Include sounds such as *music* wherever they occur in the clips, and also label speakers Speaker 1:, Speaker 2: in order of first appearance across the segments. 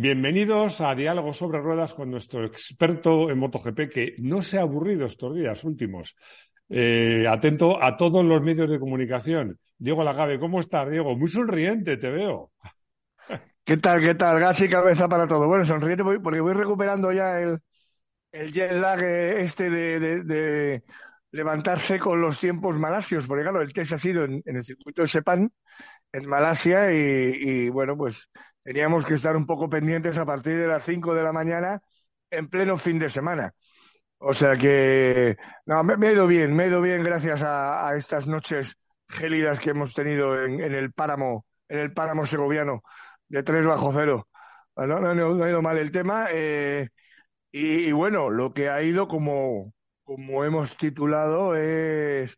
Speaker 1: Bienvenidos a Diálogo sobre Ruedas con nuestro experto en MotoGP que no se ha aburrido estos días últimos. Eh, atento a todos los medios de comunicación. Diego Lagave, ¿cómo estás, Diego? Muy sonriente, te veo.
Speaker 2: ¿Qué tal, qué tal? Gas y cabeza para todo. Bueno, sonriente porque voy recuperando ya el, el jet lag este de, de, levantarse con los tiempos malasios, porque claro, el test ha sido en, el circuito de Sepan, en Malasia, y, bueno, pues teníamos que estar un poco pendientes a partir de las 5 de la mañana en pleno fin de semana. O sea que, no, me, he ido bien, me he ido bien gracias a, estas noches gélidas que hemos tenido en, el páramo, en el páramo segoviano de 3 bajo cero. No, no, no, ha ido mal el tema. Eh, y, bueno, lo que ha ido como, como hemos titulado es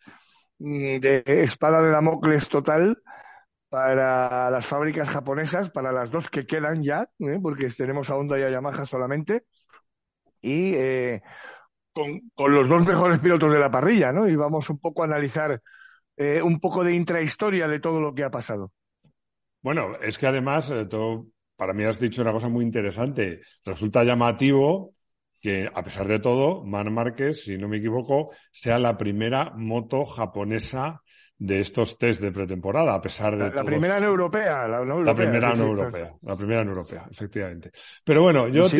Speaker 2: mm, de espada de Damocles total para las fábricas japonesas, para las dos que quedan ya, ¿eh? porque tenemos a Honda y a Yamaha solamente, y eh, con, con, los dos mejores pilotos de la parrilla, ¿no? Y vamos un poco a analizar eh, un poco de intrahistoria de todo lo que ha pasado.
Speaker 1: Bueno, es que además, todo, para mí has dicho una cosa muy interesante. Resulta llamativo que, a pesar de todo, Mar Márquez, si no me equivoco, sea la primera moto japonesa de estos test de pretemporada, a pesar de
Speaker 2: la, primera en europea, la,
Speaker 1: la primera en europea, la primera en europea, efectivamente. Pero bueno, yo
Speaker 2: si,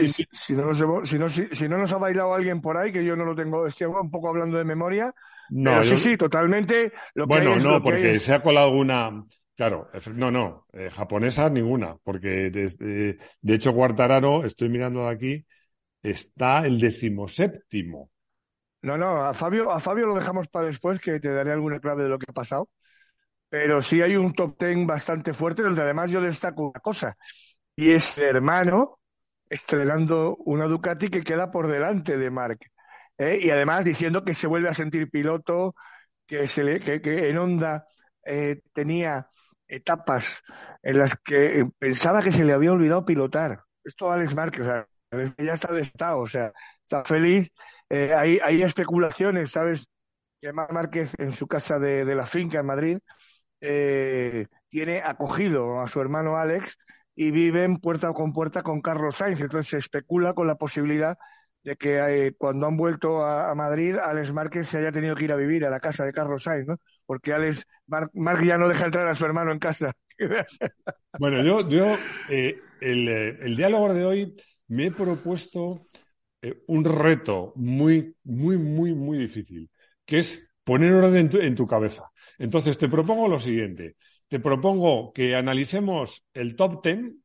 Speaker 2: no nos, si, no, si, no nos ha bailado alguien por ahí, que yo no lo tengo, estoy un poco hablando de memoria. No, sí, sí, totalmente.
Speaker 1: Lo bueno, no, porque se ha colado alguna. Claro, no, no, eh, japonesa ninguna, porque desde, de hecho Guartararo, estoy mirando de aquí, está el decimoséptimo.
Speaker 2: No, no, a Fabio, a Fabio lo dejamos para después, que te daré alguna clave de lo que ha pasado. Pero sí hay un top ten bastante fuerte, donde además yo destaco una cosa, y es hermano estrenando una Ducati que queda por delante de Mark. ¿eh? Y además diciendo que se vuelve a sentir piloto, que, se le, que, que en Honda eh, tenía etapas en las que pensaba que se le había olvidado pilotar. Esto Alex Márquez, o sea, ya está de estado, o sea, está feliz. Eh, hay, especulaciones, ¿sabes? Que Márquez en su casa de, la finca en Madrid eh, tiene acogido a su hermano Alex y viven puerta con puerta con Carlos Sainz. Entonces se especula con la posibilidad de que eh, cuando han vuelto a, Madrid, Alex Márquez se haya tenido que ir a vivir a la casa de Carlos Sainz, ¿no? Porque Alex Márquez ya no deja entrar a su hermano en casa.
Speaker 1: bueno, yo, yo el, el diálogo de hoy me he propuesto eh, un reto muy, muy, muy, muy difícil, que es poner orden en tu, cabeza. Entonces, te propongo lo siguiente. Te propongo que analicemos el top ten.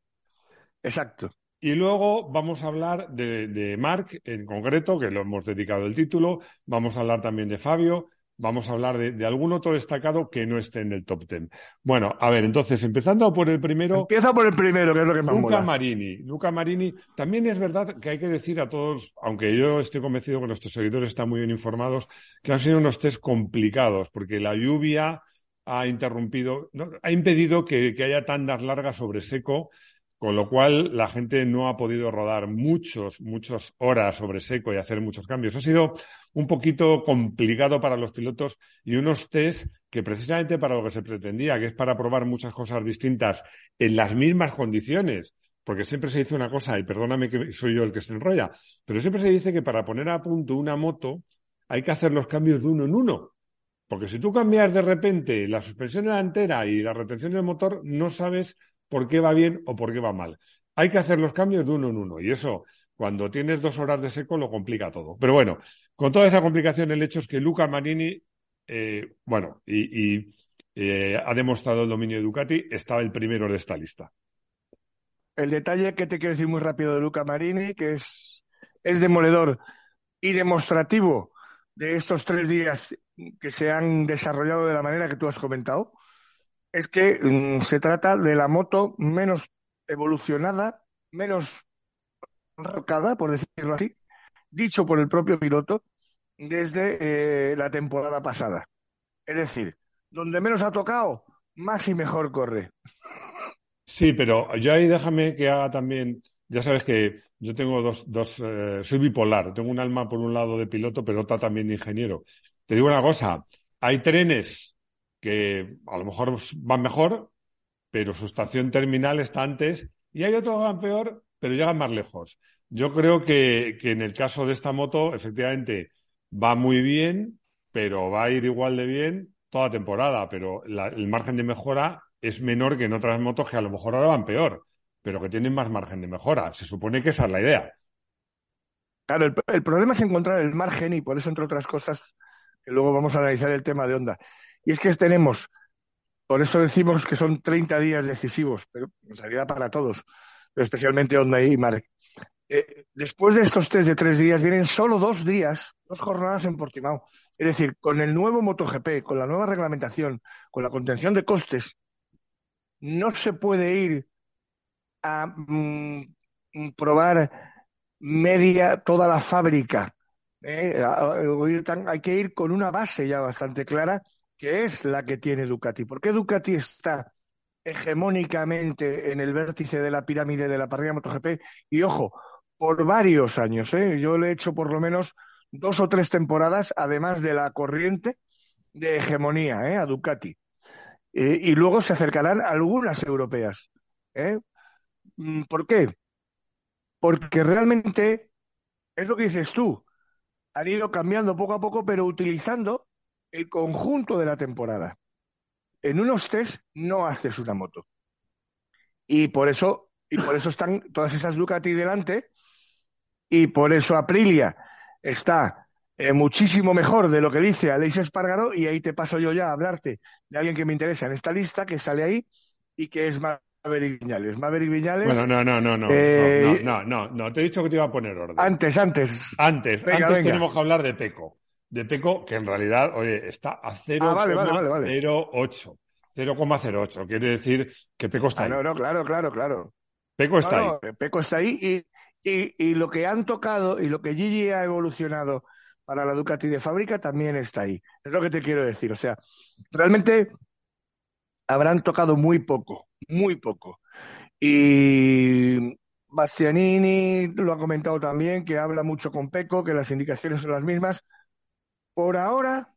Speaker 2: Exacto.
Speaker 1: Y luego vamos a hablar de, de Mark en concreto, que lo hemos dedicado el título. Vamos a hablar también de Fabio vamos a hablar de, algún otro destacado que no esté en el top ten. Bueno, a ver, entonces, empezando por el primero.
Speaker 2: Empieza por el primero, que es lo que más
Speaker 1: Luca Marini. Luca Marini. También es verdad que hay que decir a todos, aunque yo estoy convencido que nuestros seguidores están muy bien informados, que han sido unos test complicados, porque la lluvia ha interrumpido, ha impedido que, que haya tandas largas sobre seco con lo cual, la gente no ha podido rodar muchos, muchas horas sobre seco y hacer muchos cambios. Ha sido un poquito complicado para los pilotos y unos test que precisamente para lo que se pretendía, que es para probar muchas cosas distintas en las mismas condiciones, porque siempre se dice una cosa, y perdóname que soy yo el que se enrolla, pero siempre se dice que para poner a punto una moto hay que hacer los cambios de uno en uno. Porque si tú cambias de repente la suspensión delantera y la retención del motor, no sabes por qué va bien o por qué va mal. Hay que hacer los cambios de uno en uno y eso, cuando tienes dos horas de seco, lo complica todo. Pero bueno, con toda esa complicación, el hecho es que Luca Marini, eh, bueno, y, eh, ha demostrado el dominio de Ducati, estaba el primero de esta lista.
Speaker 2: El detalle que te quiero decir muy rápido de Luca Marini, que es, es demoledor y demostrativo de estos tres días que se han desarrollado de la manera que tú has comentado, es que mm, se trata de la moto menos evolucionada, menos por decirlo así, dicho por el propio piloto, desde eh, la temporada pasada. Es decir, donde menos ha tocado, más y mejor corre.
Speaker 1: Sí, pero yo ahí déjame que haga también, ya sabes que yo tengo dos, dos eh, soy bipolar, tengo un alma por un lado de piloto, pero otra también de ingeniero. Te digo una cosa, hay trenes que a lo mejor van mejor, pero su estación terminal está antes, y hay otro que van peor, pero llegan más lejos. Yo creo que, que en el caso de esta moto, efectivamente, va muy bien, pero va a ir igual de bien toda temporada, pero el margen de mejora es menor que en otras motos que a lo mejor ahora van peor, pero que tienen más margen de mejora. Se supone que esa es la idea.
Speaker 2: Claro, el, problema es encontrar el margen y por eso, entre otras cosas, que luego vamos a analizar el tema de onda. Y es que tenemos, por eso decimos que son 30 días decisivos, pero en realidad para todos, especialmente Honda y Mark. Eh, después de estos test de tres días vienen solo dos días, dos jornadas en Portimao. Es decir, con el nuevo MotoGP, con la nueva reglamentación, con la contención de costes, no se puede ir a mm, probar media toda la fábrica. ¿eh? Hay que ir con una base ya bastante clara, que es la que tiene Ducati. ¿Por qué Ducati está hegemónicamente en el vértice de la pirámide de la parrilla MotoGP? Y ojo, por varios años. ¿eh? Yo le he hecho por lo menos dos o tres temporadas, además de la corriente de hegemonía ¿eh? a Ducati. y luego se acercarán algunas europeas. Mm, ¿Por qué? porque realmente es lo que dices tú, han ido cambiando poco a poco, pero utilizando el conjunto de la temporada. En unos test no haces una moto. Y por eso, y por eso están todas esas Ducati delante, y por eso Aprilia está eh, muchísimo mejor de lo que dice Aleix Espargaro, y ahí te paso yo ya a hablarte de alguien que me interesa en esta lista, que sale ahí, y que es más Maverick Viñales. Maverick Viñales.
Speaker 1: Bueno, no, no, no, no, eh, no, no, no, te he dicho que te iba a poner orden.
Speaker 2: Antes, antes.
Speaker 1: Antes, antes tenemos que hablar de Peco. De Peco, que en realidad, oye, está a 0,08. Ah, vale, vale, vale, 0,08. Quiere decir que Peco está ah, ahí.
Speaker 2: No, no, claro, claro, claro.
Speaker 1: Peco está ahí.
Speaker 2: Peco está ahí y, y, y lo que han tocado y lo que Gigi ha evolucionado para la Ducati de fábrica también está ahí. Es lo que te quiero decir. O sea, realmente habrán tocado muy poco, muy poco. Y Bastianini lo ha comentado también, que habla mucho con Peco, que las indicaciones son las mismas. Por ahora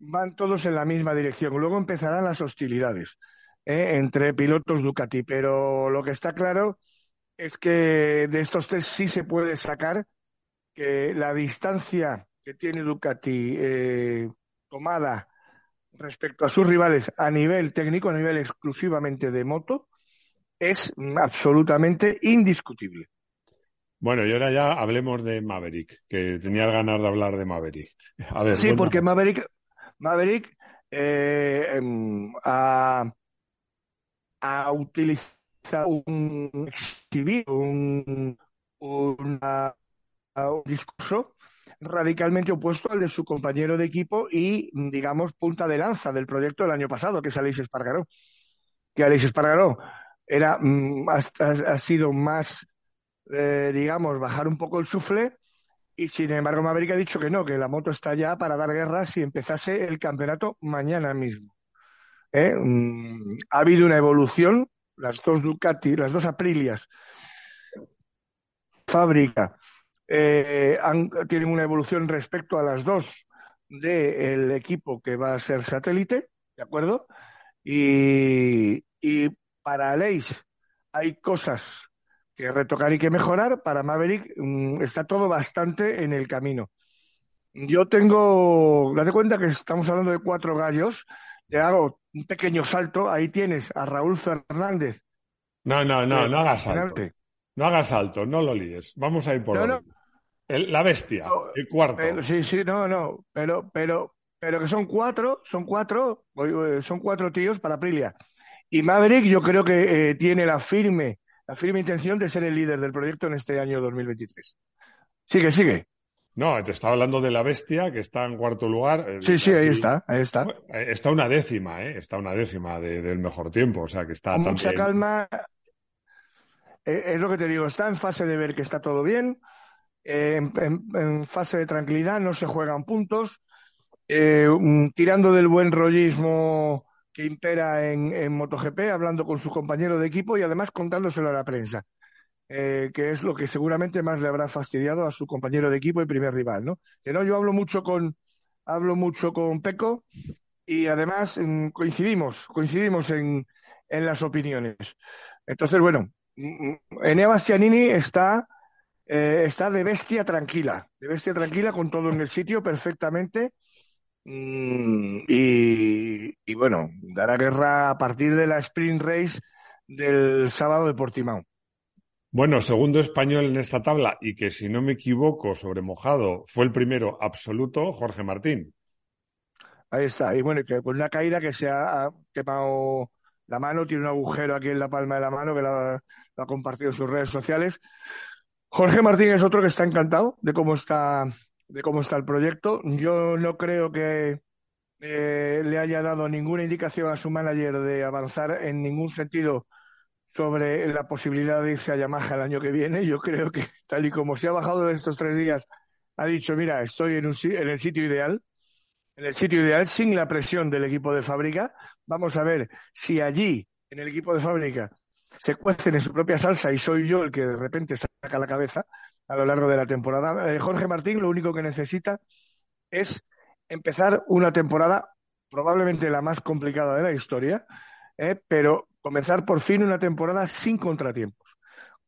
Speaker 2: van todos en la misma dirección. Luego empezarán las hostilidades ¿eh? entre pilotos Ducati, pero lo que está claro es que de estos test sí se puede sacar que la distancia que tiene Ducati eh, tomada respecto a sus rivales a nivel técnico, a nivel exclusivamente de moto, es absolutamente indiscutible.
Speaker 1: Bueno, y ahora ya hablemos de Maverick, que tenía ganas de hablar de Maverick. *laughs*
Speaker 2: A ver, sí, porque Maverick, Maverick eh, em, ha, utilizado un, un, un discurso radicalmente opuesto al de su compañero de equipo y, digamos, punta de lanza del proyecto del año pasado, que es Aleix Espargaró. Que Aleix Espargaró era, mm, ha, sido más, eh, digamos, bajar un poco el sufle y, sin embargo, Maverick ha dicho que no, que la moto está ya para dar guerra si empezase el campeonato mañana mismo. ¿Eh? Mm, ha habido una evolución, las dos Ducati, las dos Aprilias, fábrica eh, tienen una evolución respecto a las dos del equipo que va a ser satélite, ¿de acuerdo? Y, para Aleix hay cosas que retocar y que mejorar. Para Maverick mm, está todo bastante en el camino. Yo tengo, date cuenta que estamos hablando de cuatro gallos. Te hago un pequeño salto. Ahí tienes a Raúl Fernández.
Speaker 1: No, no, no, no hagas salto. No hagas salto, no lo líes. Vamos a ir por no, la bestia, el cuarto.
Speaker 2: sí, sí, no, no, pero, pero, pero que son cuatro, son cuatro, eh, son cuatro tíos para Aprilia. Y Maverick yo creo que eh, tiene la firme, la firme intención de ser el líder del proyecto en este año 2023. Sigue, sigue.
Speaker 1: No, te estaba hablando de la bestia, que está en cuarto lugar.
Speaker 2: Eh, sí, sí, ahí está, ahí está.
Speaker 1: Está una décima, ¿eh? Está una décima del mejor tiempo, o sea que está... Con
Speaker 2: mucha calma, es lo que te digo, está en fase de ver que está todo bien, en, fase de tranquilidad, no se juegan puntos, eh, tirando del buen rollismo que impera en, MotoGP, hablando con su compañero de equipo y además contándoselo a la prensa, eh, que es lo que seguramente más le habrá fastidiado a su compañero de equipo y primer rival, ¿no? Que no, yo hablo mucho con, hablo mucho con Peco y además mm, coincidimos, coincidimos en, en las opiniones. Entonces, bueno, Enea Bastianini está, eh, está de bestia tranquila, de bestia tranquila con todo en el sitio perfectamente. Mm, y, bueno, dará guerra a partir de la sprint race del sábado de Portimao.
Speaker 1: Bueno, segundo español en esta tabla y que si no me equivoco sobre mojado fue el primero absoluto, Jorge Martín.
Speaker 2: Ahí está, y bueno, que con una caída que se ha quemado la mano, tiene un agujero aquí en la palma de la mano que la, ha compartido en sus redes sociales. Jorge Martín es otro que está encantado de cómo está, de cómo está el proyecto. Yo no creo que eh, le haya dado ninguna indicación a su manager de avanzar en ningún sentido sobre la posibilidad de irse a Yamaha el año que viene. Yo creo que, tal y como se ha bajado en estos tres días, ha dicho, mira, estoy en, un, en el sitio ideal en el sitio ideal sin la presión del equipo de fábrica. Vamos a ver si allí, en el equipo de fábrica, se cuecen en su propia salsa y soy yo el que de repente saca la cabeza a lo largo de la temporada. Eh, Jorge Martín lo único que necesita es empezar una temporada probablemente la más complicada de la historia, eh, pero comenzar por fin una temporada sin contratiempos.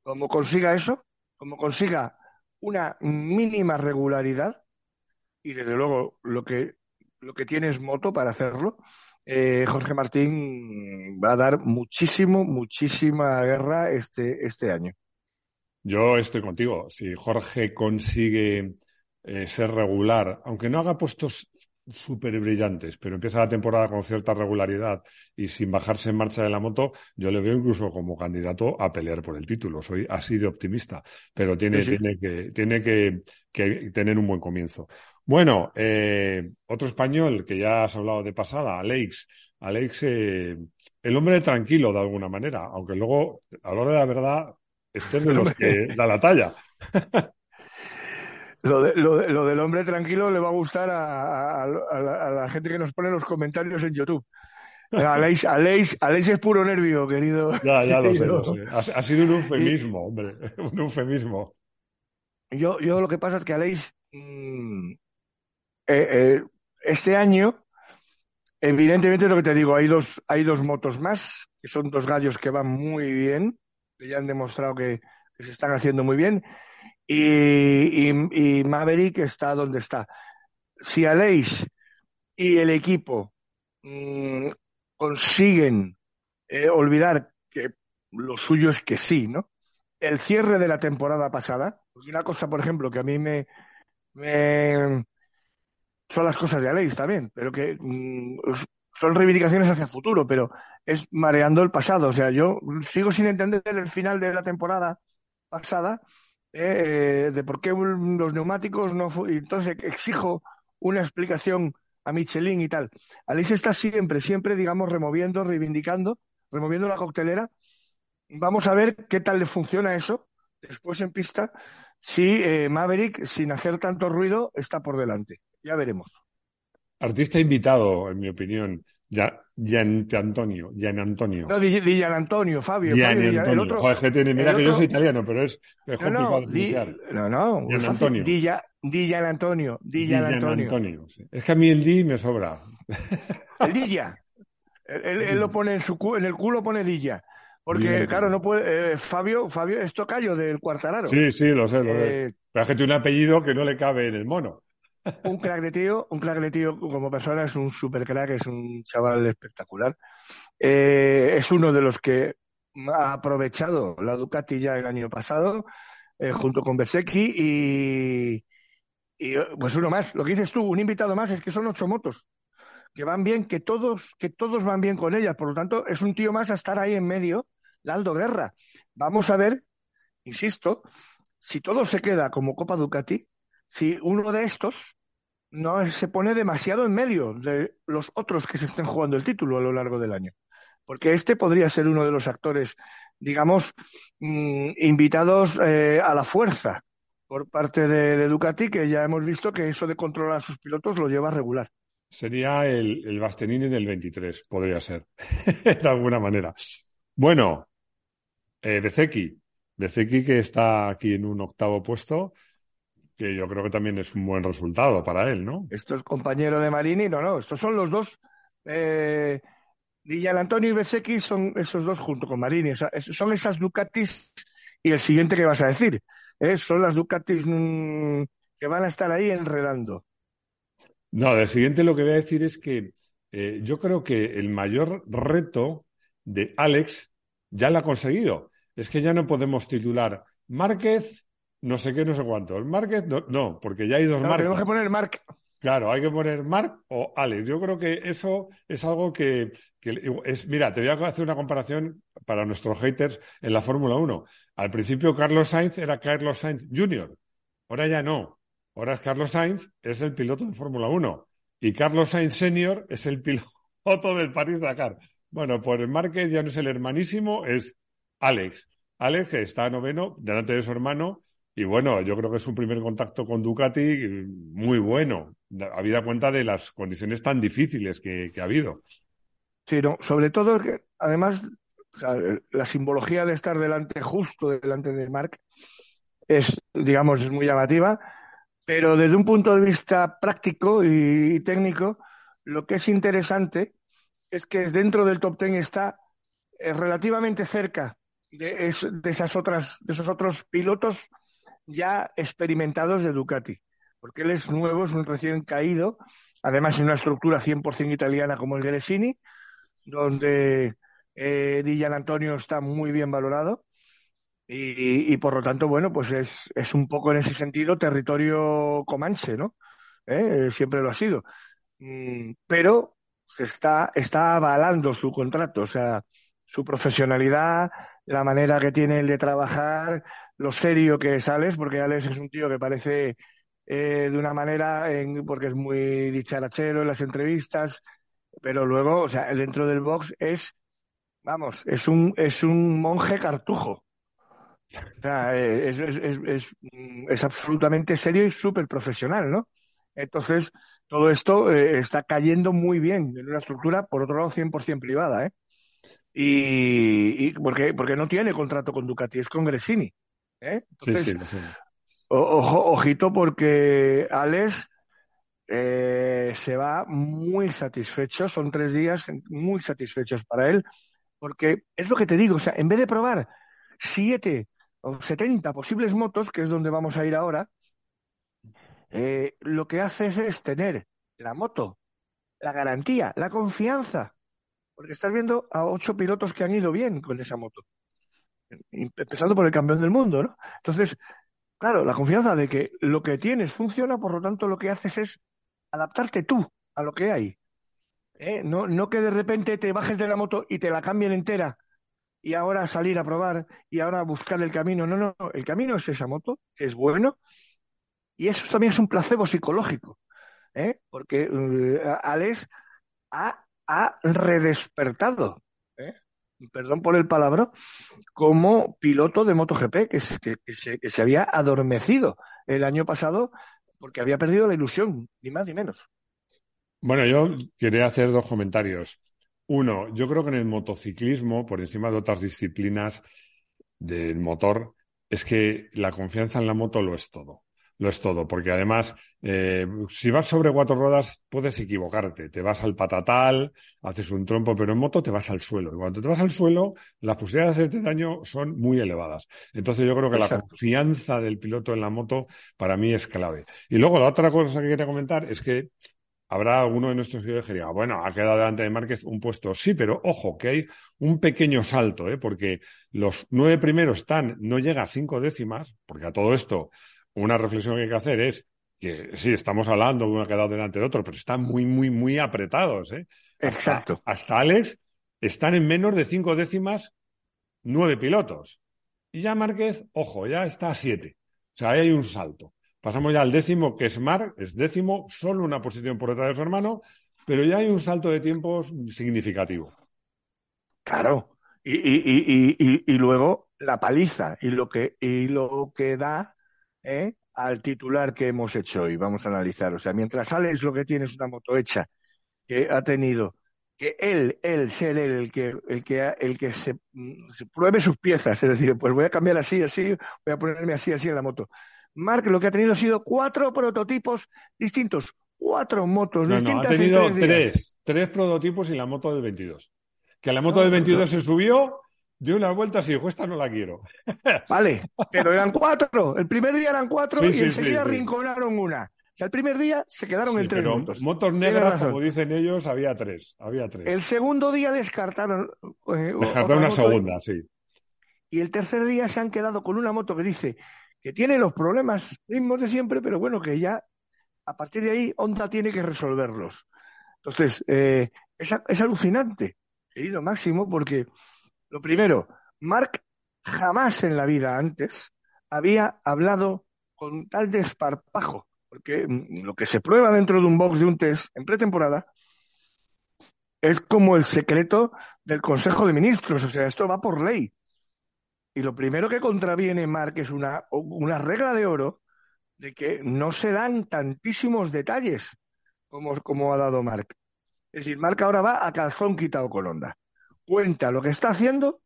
Speaker 2: Como consiga eso, como consiga una mínima regularidad, y desde luego lo que lo que tiene es moto para hacerlo. Eh, Jorge Martín va a dar muchísimo, muchísima guerra este, este año.
Speaker 1: Yo estoy contigo. Si Jorge consigue eh, ser regular, aunque no haga puestos súper brillantes, pero empieza la temporada con cierta regularidad y sin bajarse en marcha de la moto, yo le veo incluso como candidato a pelear por el título. Soy así de optimista, pero tiene, tiene, que, tiene que, que tener un buen comienzo. Bueno, eh, otro español que ya has hablado de pasada, Alex. Alex, eh, el hombre tranquilo de alguna manera, aunque luego, a la hora de la verdad, este es *laughs* de los que da la talla.
Speaker 2: Lo, lo, del hombre tranquilo le va a gustar a, la, gente que nos pone los comentarios en YouTube. Alex, Alex, Alex es puro nervio, querido.
Speaker 1: Ya, ya lo sé, Ha, sido un eufemismo, hombre, *laughs* un eufemismo.
Speaker 2: Yo, yo lo que pasa es que Alex mm, eh, eh, este año, evidentemente lo que te digo, hay dos, hay dos motos más, que son dos gallos que van muy bien, que ya han demostrado que, se están haciendo muy bien, y, y, Maverick está donde está. Si Aleix y el equipo mm, consiguen eh, olvidar que lo suyo es que sí, ¿no? El cierre de la temporada pasada, porque una cosa, por ejemplo, que a mí me, me, son las cosas de Aleix también, pero que mm, son reivindicaciones hacia el futuro, pero es mareando el pasado. O sea, yo sigo sin entender el final de la temporada pasada eh, de por qué los neumáticos no fue, entonces exijo una explicación a Michelin y tal. Aleix está siempre, siempre, digamos, removiendo, reivindicando, removiendo la coctelera. Vamos a ver qué tal le funciona eso después en pista si eh, Maverick, sin hacer tanto ruido, está por delante. Ya veremos.
Speaker 1: Artista invitado, en mi opinión. Ya, Gian Antonio, Gian Antonio.
Speaker 2: No, di, Gian Antonio, Fabio.
Speaker 1: Gian Antonio. El otro, Joder, que tiene, mira que yo soy italiano, pero es, es no, complicado
Speaker 2: no, di, no, no, Gian Antonio. Di, di Gian Antonio, di Gian Antonio. Antonio
Speaker 1: sí. Es que a mí el di me sobra.
Speaker 2: El Dilla. Él, él, lo pone en su en el culo pone Dilla. Porque, claro, no puede. Eh, Fabio, Fabio es tocayo del Cuartararo.
Speaker 1: Sí, sí, lo sé, lo sé. Eh, pero es que tiene un apellido que no le cabe en el mono
Speaker 2: un crack de tío, un crack de tío como persona, es un super crack, es un chaval espectacular. Eh, es uno de los que ha aprovechado la Ducati ya el año pasado, eh, junto con Besecchi y, y, pues uno más. Lo que dices tú, un invitado más, es que son ocho motos que van bien, que todos, que todos van bien con ellas. Por lo tanto, es un tío más a estar ahí en medio, Aldo Guerra. Vamos a ver, insisto, si todo se queda como Copa Ducati, si uno de estos no se pone demasiado en medio de los otros que se estén jugando el título a lo largo del año. Porque este podría ser uno de los actores, digamos, mm, invitados eh, a la fuerza por parte de, Ducati, que ya hemos visto que eso de controlar a sus pilotos lo lleva regular.
Speaker 1: Sería el, el Bastianini del 23, podría ser, *laughs* de alguna manera. Bueno, eh, Bezeki, Bezeki que está aquí en un octavo puesto, que yo creo que también es un buen resultado para él, ¿no?
Speaker 2: Esto es compañero de Marini, no, no, estos son los dos eh, Villan Antonio y Besecchi son esos dos junto con Marini. O sea, son esas Ducatis y el siguiente que vas a decir. ¿eh? Son las Ducatis mm, que van a estar ahí enredando.
Speaker 1: No, el siguiente lo que voy a decir es que eh, yo creo que el mayor reto de Alex ya lo ha conseguido. Es que ya no podemos titular Márquez, no sé qué, no sé cuánto. Márquez, no, porque ya hay dos
Speaker 2: no, Tenemos que poner Marc.
Speaker 1: Claro, hay que poner Marc o Alex. Yo creo que eso es algo que, es. Mira, te voy a hacer una comparación para nuestros haters en la Fórmula 1. Al principio, Carlos Sainz era Carlos Sainz Jr. Ahora ya no. Ahora es Carlos Sainz, es el piloto de Fórmula 1. Y Carlos Sainz Senior es el *laughs* piloto del París Dakar. Bueno, por el Márquez ya no es el hermanísimo, es Alex. Alex, que está noveno, delante de su hermano, y bueno, yo creo que es un primer contacto con Ducati muy bueno, habida cuenta de las condiciones tan difíciles que, ha habido.
Speaker 2: Sí, no, sobre todo que además la simbología de estar delante, justo delante de Marc, es, digamos, es muy llamativa, pero desde un punto de vista práctico y, técnico, lo que es interesante es que dentro del top ten está eh, relativamente cerca de, de, esas otras, de esos otros pilotos ya experimentados de Ducati, porque él es nuevo, es un recién caído, además en una estructura 100% italiana como el Gresini, donde eh, Antonio está muy bien valorado y, por lo tanto, bueno, pues es, es, un poco en ese sentido territorio comanche, ¿no? ¿Eh? Siempre lo ha sido. Mm, pero se está, está avalando su contrato, o sea, su profesionalidad, la manera que tiene de trabajar, lo serio que es Alex, porque Alex es un tío que parece eh, de una manera, en, porque es muy dicharachero en las entrevistas, pero luego, o sea, dentro del box es, vamos, es un, es un monje cartujo. O sea, eh, es, es, es, es absolutamente serio y súper profesional, ¿no? Entonces, todo esto eh, está cayendo muy bien en una estructura, por otro lado, 100% privada, ¿eh? Y, y porque, porque no tiene contrato con Ducati, es con Gresini. ¿eh? Entonces, ojito porque Alex eh, se va muy satisfecho, son tres días muy satisfechos para él, porque es lo que te digo, o sea, en vez de probar siete o setenta posibles motos, que es donde vamos a ir ahora, eh, lo que haces es tener la moto, la garantía, la confianza porque estás viendo a ocho pilotos que han ido bien con esa moto. Empezando por el campeón del mundo, ¿no? Entonces, claro, la confianza de que lo que tienes funciona, por lo tanto, lo que haces es adaptarte tú a lo que hay. ¿Eh? No, no que de repente te bajes de la moto y te la cambien entera y ahora salir a probar y ahora buscar el camino. No, no, el camino es esa moto, que es bueno, y eso también es un placebo psicológico, ¿eh? porque uh, Alex ha ha redespertado, ¿eh? perdón por el palabra, como piloto de MotoGP, que, que, se, que se había adormecido el año pasado porque había perdido la ilusión, ni más ni menos.
Speaker 1: Bueno, yo quería hacer dos comentarios. Uno, yo creo que en el motociclismo, por encima de otras disciplinas del motor, es que la confianza en la moto lo es todo lo es todo, porque además, eh, si vas sobre cuatro ruedas, puedes equivocarte, te vas al patatal, haces un trompo, pero en moto te vas al suelo. Y cuando te vas al suelo, las posibilidades de hacerte daño son muy elevadas. Entonces yo creo que la confianza del piloto en la moto para mí es clave. Y luego la otra cosa que quería comentar es que habrá alguno de nuestros seguidores que diga, bueno, ha quedado delante de Márquez un puesto. Sí, pero ojo, que hay un pequeño salto, ¿eh? porque los nueve primeros están, no llega a cinco décimas, porque a todo esto una reflexión que hay que hacer es que sí, estamos hablando de uno ha quedado delante de otro, pero están muy, muy, muy apretados. ¿eh?
Speaker 2: Exacto.
Speaker 1: Hasta Alex están en menos de cinco décimas nueve pilotos. Y ya Márquez, ojo, ya está a siete. O sea, ahí hay un salto. Pasamos ya al décimo, que es Mar, es décimo, solo una posición por detrás de su hermano, pero ya hay un salto de tiempos significativo.
Speaker 2: Claro. Y, y, y, y, luego la paliza y lo que, y lo que da ¿eh? al titular que hemos hecho hoy. Vamos a analizar. O sea, mientras Alex lo que tiene es una moto hecha que ha tenido que él, él, ser él el que, el que, el que se, se, pruebe sus piezas, es decir, pues voy a cambiar así, así, voy a ponerme así, así en la moto. Mark lo que ha tenido ha sido cuatro prototipos distintos, cuatro motos distintas.
Speaker 1: ha tenido tres, tres, prototipos y la moto del 22. Que la moto de 22 se subió, dio unas vueltas y dijo, esta no la quiero. *laughs*
Speaker 2: Vale, pero eran cuatro. El primer día eran cuatro y enseguida rinconaron una. O sea, el primer día se quedaron en tres motos.
Speaker 1: Motos negras, como dicen ellos, había tres. Había tres.
Speaker 2: El segundo día descartaron.
Speaker 1: Eh, descartaron una segunda, sí.
Speaker 2: Y el tercer día se han quedado con una moto que dice que tiene los problemas mismos de siempre, pero bueno, que ya a partir de ahí Honda tiene que resolverlos. Entonces, eh, es, es alucinante, querido Máximo, porque lo primero, Mark jamás en la vida antes había hablado con tal desparpajo, porque lo que se prueba dentro de un box de un test en pretemporada es como el secreto del Consejo de Ministros, o sea, esto va por ley. Y lo primero que contraviene Mark es una, una regla de oro de que no se dan tantísimos detalles como, como ha dado Mark. Es decir, Mark ahora va a calzón quitado con onda. Cuenta lo que está haciendo,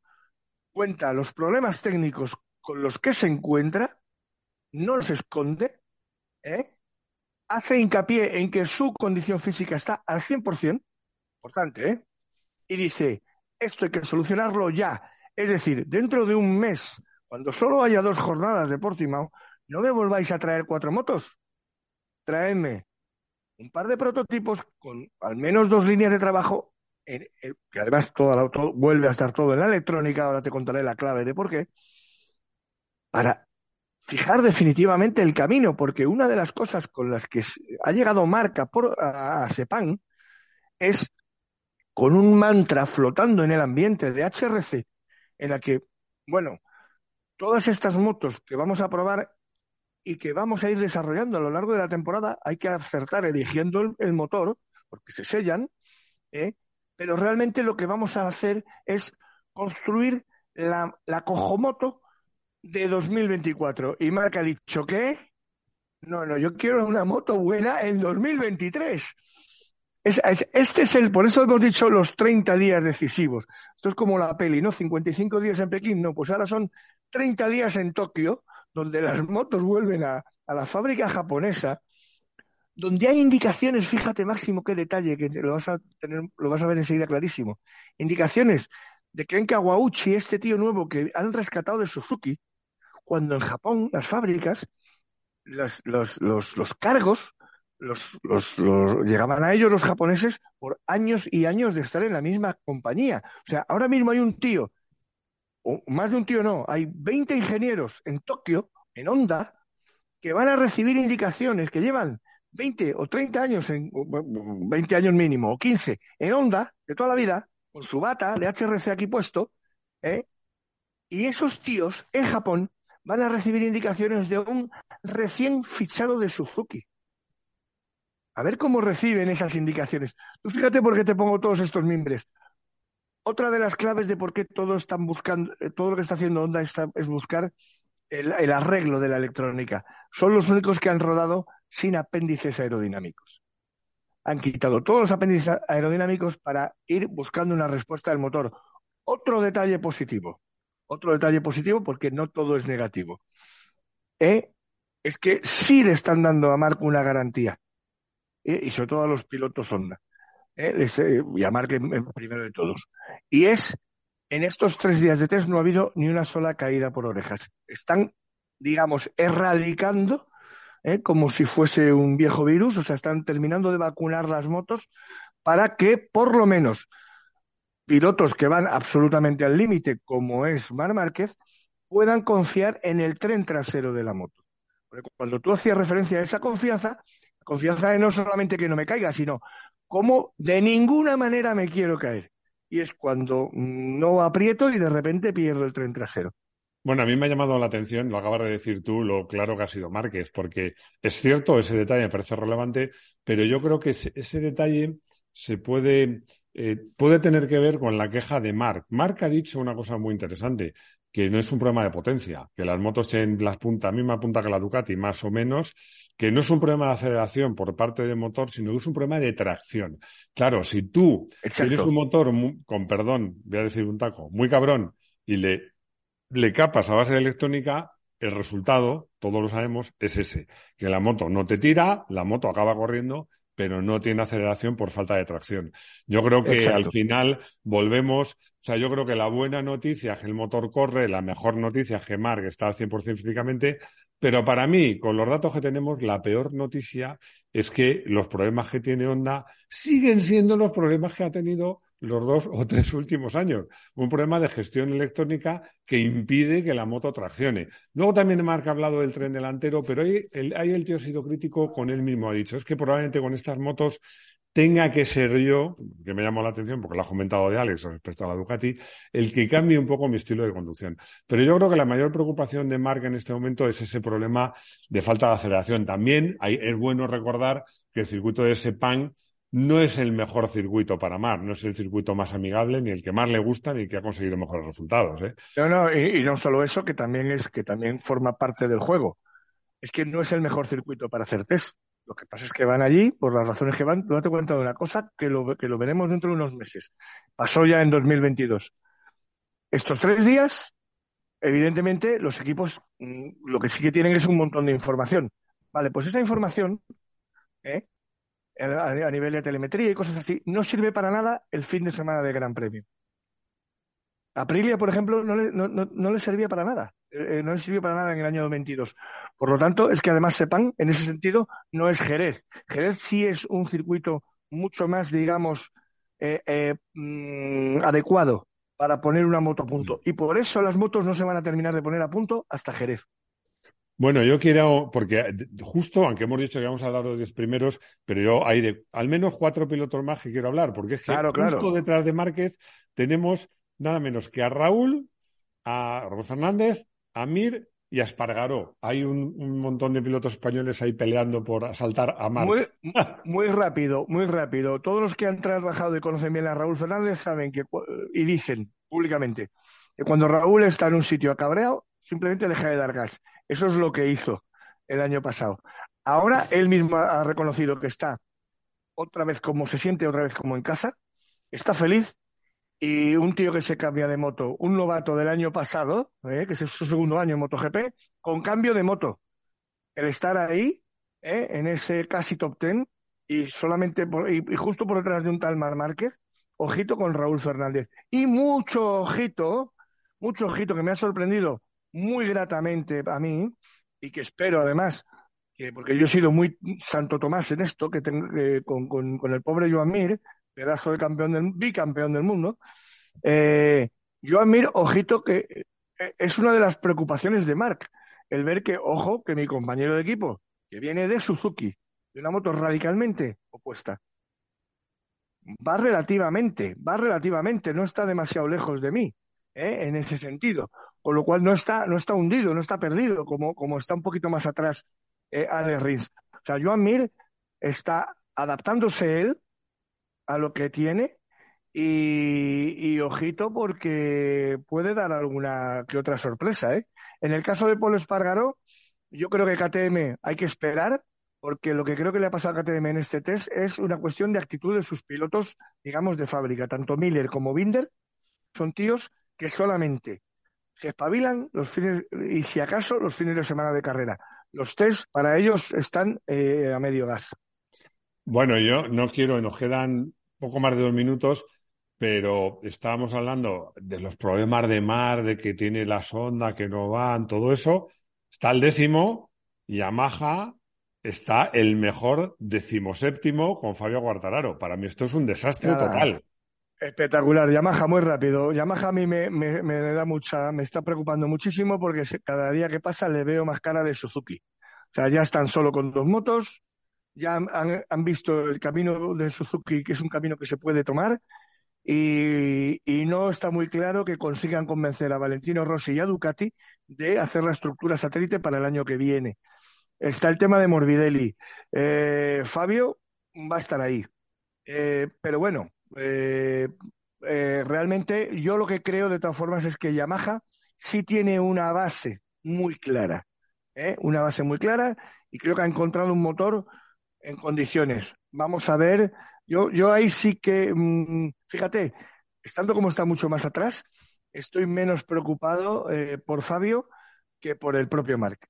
Speaker 2: cuenta los problemas técnicos con los que se encuentra, no los esconde, ¿eh? hace hincapié en que su condición física está al 100%, importante, ¿eh? y dice, esto hay que solucionarlo ya es decir, dentro de un mes, cuando solo haya dos jornadas de Portimao, no me volváis a traer cuatro motos. Traedme un par de prototipos con al menos dos líneas de trabajo, que además todo el auto vuelve a estar todo en la electrónica, ahora te contaré la clave de por qué, para fijar definitivamente el camino, porque una de las cosas con las que ha llegado Marca por, a, a Sepan es con un mantra flotando en el ambiente de HRC en la que, bueno, todas estas motos que vamos a probar y que vamos a ir desarrollando a lo largo de la temporada, hay que acertar eligiendo el, motor, porque se sellan, ¿eh? Pero realmente lo que vamos a hacer es construir la, la cojomoto de 2024. Y Marca ha dicho que, no, no, yo quiero una moto buena en 2023 este es el, por eso hemos dicho los 30 días decisivos. Esto es como la peli, ¿no? 55 días en Pekín, no, pues ahora son 30 días en Tokio, donde las motos vuelven a, la fábrica japonesa, donde hay indicaciones, fíjate Máximo qué detalle, que lo vas a tener, lo vas a ver enseguida clarísimo. Indicaciones de que en Kawauchi, este tío nuevo que han rescatado de Suzuki, cuando en Japón las fábricas, los, los, los cargos los, los, llegaban a ellos los japoneses por años y años de estar en la misma compañía. O sea, ahora mismo hay un tío, más de un tío no, hay 20 ingenieros en Tokio, en Honda, que van a recibir indicaciones que llevan 20 o 30 años, en, 20 años mínimo, o 15, en Honda, de toda la vida, con su bata de HRC aquí puesto, ¿eh? y esos tíos en Japón van a recibir indicaciones de un recién fichado de Suzuki. A ver cómo reciben esas indicaciones. Tú fíjate por qué te pongo todos estos mimbres. Otra de las claves de por qué todos están buscando, eh, todo lo que está haciendo Honda es buscar el arreglo de la electrónica. Son los únicos que han rodado sin apéndices aerodinámicos. Han quitado todos los apéndices aerodinámicos para ir buscando una respuesta del motor. Otro detalle positivo. Otro detalle positivo porque no todo es negativo. ¿Eh? Es que sí le están dando a Marco una garantía. ¿eh? y sobre todo a los pilotos Honda. ¿eh? Les, eh, y a Mark primero de todos. Y es, en estos tres días de test no ha habido ni una sola caída por orejas. Están, digamos, erradicando como si fuese un viejo virus, o sea, están terminando de vacunar las motos para que por lo menos pilotos que van absolutamente al límite, como es Mar Márquez, puedan confiar en el tren trasero de la moto. Porque cuando tú hacías referencia a esa confianza, Confianza de no solamente que no me caiga, sino cómo de ninguna manera me quiero caer. Y es cuando no aprieto y de repente pierdo el tren trasero.
Speaker 1: Bueno, a mí me ha llamado la atención, lo acabas de decir tú, lo claro que ha sido Márquez, porque es cierto, ese detalle me parece relevante, pero yo creo que ese, detalle se puede, eh, puede tener que ver con la queja de Marc. Marc ha dicho una cosa muy interesante, que no es un problema de potencia, que las motos tienen la punta, misma punta que la Ducati, más o menos, que no es un problema de aceleración por parte del motor, sino que es un problema de tracción. Claro, si tú tienes un motor, con perdón, voy a decir un taco, muy cabrón, y le, le capas a base de electrónica, el resultado, todos lo sabemos, es ese, que la moto no te tira, la moto acaba corriendo pero no tiene aceleración por falta de tracción. Yo creo que al final volvemos, o sea, yo creo que la buena noticia es que el motor corre, la mejor noticia es que Mark está al 100% físicamente, pero para mí, con los datos que tenemos, la peor noticia es que los problemas que tiene Honda siguen siendo los problemas que ha tenido los dos o tres últimos años. Un problema de gestión electrónica que impide que la moto traccione. Luego también Marc ha hablado del tren delantero, pero ahí el, tío ha sido crítico con él mismo. Ha dicho, es que probablemente con estas motos tenga que ser yo, que me llamó la atención porque lo ha comentado de Alex respecto a la Ducati, el que cambie un poco mi estilo de conducción. Pero yo creo que la mayor preocupación de Marc en este momento es ese problema de falta de aceleración. También es bueno recordar que el circuito de Sepang no es el mejor circuito para Mar, no es el circuito más amigable, ni el que más le gusta, ni el que ha conseguido mejores resultados. ¿eh?
Speaker 2: No, no, y, no solo eso, que también es que también forma parte del juego. Es que no es el mejor circuito para hacer test. Lo que pasa es que van allí por las razones que van. No te cuento de una cosa que lo, que lo veremos dentro de unos meses. Pasó ya en 2022. Estos tres días, evidentemente, los equipos mm, lo que sí que tienen es un montón de información. Vale, pues esa información, ¿eh? A nivel de telemetría y cosas así, no sirve para nada el fin de semana de Gran Premio. Aprilia, por ejemplo, no le, no, no, le servía para nada. Eh, no le sirvió para nada en el año 22. Por lo tanto, es que además sepan, en ese sentido, no es Jerez. Jerez sí es un circuito mucho más, digamos, eh, eh, mm, adecuado para poner una moto a punto. Y por eso las motos no se van a terminar de poner a punto hasta Jerez.
Speaker 1: Bueno, yo quiero, porque justo, aunque hemos dicho que vamos a hablar de los diez primeros, pero yo hay de al menos cuatro pilotos más que quiero hablar, porque es que justo detrás de Márquez tenemos nada menos que a Raúl, a Raúl Fernández, a Mir y a Espargaró. Hay un, montón de pilotos españoles ahí peleando por asaltar a Márquez. *laughs*
Speaker 2: Muy, rápido, muy rápido. Todos los que han trabajado y conocen bien a Raúl Fernández saben que, y dicen públicamente, que cuando Raúl está en un sitio acabreado, simplemente deja de dar gas. Eso es lo que hizo el año pasado. Ahora él mismo ha reconocido que está otra vez como se siente otra vez como en casa, está feliz y un tío que se cambia de moto, un novato del año pasado, ¿eh? que es su segundo año en MotoGP, con cambio de moto. El estar ahí, ¿eh? en ese casi top ten, y solamente y, justo por detrás de un tal Mar Márquez, ojito con Raúl Fernández. Y mucho ojito, mucho ojito que me ha sorprendido muy gratamente a mí y que espero además, que porque yo he sido muy Santo Tomás en esto, que tengo, con, con, el pobre Joan Mir, pedazo de campeón del, bicampeón del mundo, eh, Joan Mir, ojito, que eh, es una de las preocupaciones de Mark, el ver que, ojo, que mi compañero de equipo, que viene de Suzuki, de una moto radicalmente opuesta, va relativamente, va relativamente, no está demasiado lejos de mí, ¿eh? en ese sentido con lo cual no está, no está hundido, no está perdido, como, como está un poquito más atrás eh. O sea, Joan Mir está adaptándose él a lo que tiene y, ojito porque puede dar alguna que otra sorpresa. ¿eh? En el caso de Polo Espargaró, yo creo que KTM hay que esperar porque lo que creo que le ha pasado a KTM en este test es una cuestión de actitud de sus pilotos, digamos, de fábrica. Tanto Miller como Binder son tíos que solamente se espabilan los fines y si acaso los fines de semana de carrera. Los test para ellos están eh, a medio gas.
Speaker 1: Bueno, yo no quiero, nos quedan poco más de dos minutos, pero estábamos hablando de los problemas de mar, de que tiene la sonda, que no van, todo eso. Está el décimo, Yamaha está el mejor decimoséptimo con Fabio Guartararo. Para mí esto es un desastre total.
Speaker 2: Espectacular, Yamaha muy rápido. Yamaha a mí me, me, me, da mucha, me está preocupando muchísimo porque cada día que pasa le veo más cara de Suzuki. O sea, ya están solo con dos motos, ya han, han visto el camino de Suzuki, que es un camino que se puede tomar, y, y, no está muy claro que consigan convencer a Valentino Rossi y a Ducati de hacer la estructura satélite para el año que viene. Está el tema de Morbidelli. Eh, Fabio va a estar ahí. Eh, pero bueno, eh, eh, realmente yo lo que creo de todas formas es que Yamaha sí tiene una base muy clara, ¿eh? una base muy clara y creo que ha encontrado un motor en condiciones. Vamos a ver, yo, yo ahí sí que, mm, fíjate, estando como está mucho más atrás, estoy menos preocupado por Fabio que por el propio Marc.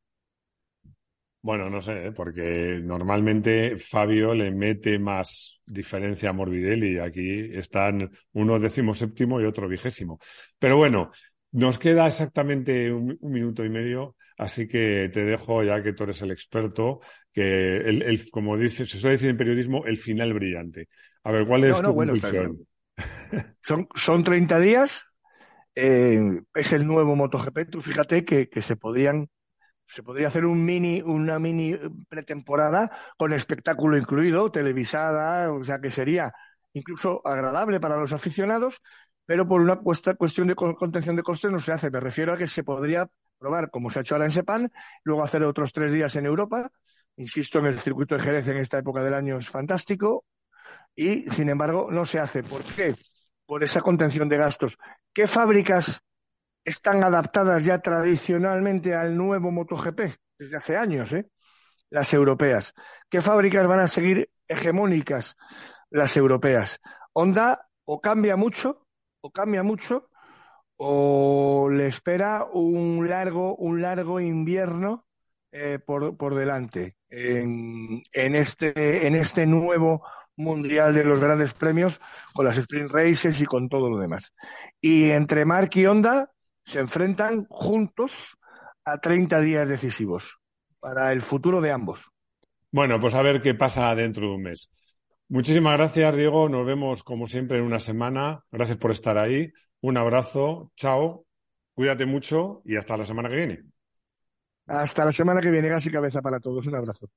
Speaker 1: Bueno, no sé, ¿eh? porque normalmente Fabio le mete más diferencia a Morbidelli. Aquí están uno décimo séptimo y otro vigésimo. Pero bueno, nos queda exactamente un, minuto y medio, así que te dejo, ya que tú eres el experto, que el, el como dice, se suele decir en periodismo, el final brillante. A ver, ¿cuál es tu conclusión?
Speaker 2: Son, son 30 días, eh, es el nuevo MotoGP. Tú fíjate que, que se podrían se podría hacer un mini, una mini pretemporada con espectáculo incluido, televisada, o sea que sería incluso agradable para los aficionados, pero por una cuestión de contención de costes no se hace. Me refiero a que se podría probar, como se ha hecho ahora en Sepan, luego hacer otros tres días en Europa. Insisto, en el circuito de Jerez en esta época del año es fantástico y, sin embargo, no se hace. ¿Por qué? Por esa contención de gastos. ¿Qué fábricas están adaptadas ya tradicionalmente al nuevo MotoGP desde hace años, ¿eh? las europeas. ¿Qué fábricas van a seguir hegemónicas? Las europeas. Honda o cambia mucho, o cambia mucho, o le espera un largo, un largo invierno eh, por, por, delante en, este, en este nuevo mundial de los grandes premios con las sprint races y con todo lo demás. Y entre Mark y Honda, se enfrentan juntos a 30 días decisivos para el futuro de ambos.
Speaker 1: Bueno, pues a ver qué pasa dentro de un mes. Muchísimas gracias, Diego. Nos vemos como siempre en una semana. Gracias por estar ahí. Un abrazo. Chao. Cuídate mucho y hasta la semana que viene.
Speaker 2: Hasta la semana que viene, gas y cabeza para todos. Un abrazo.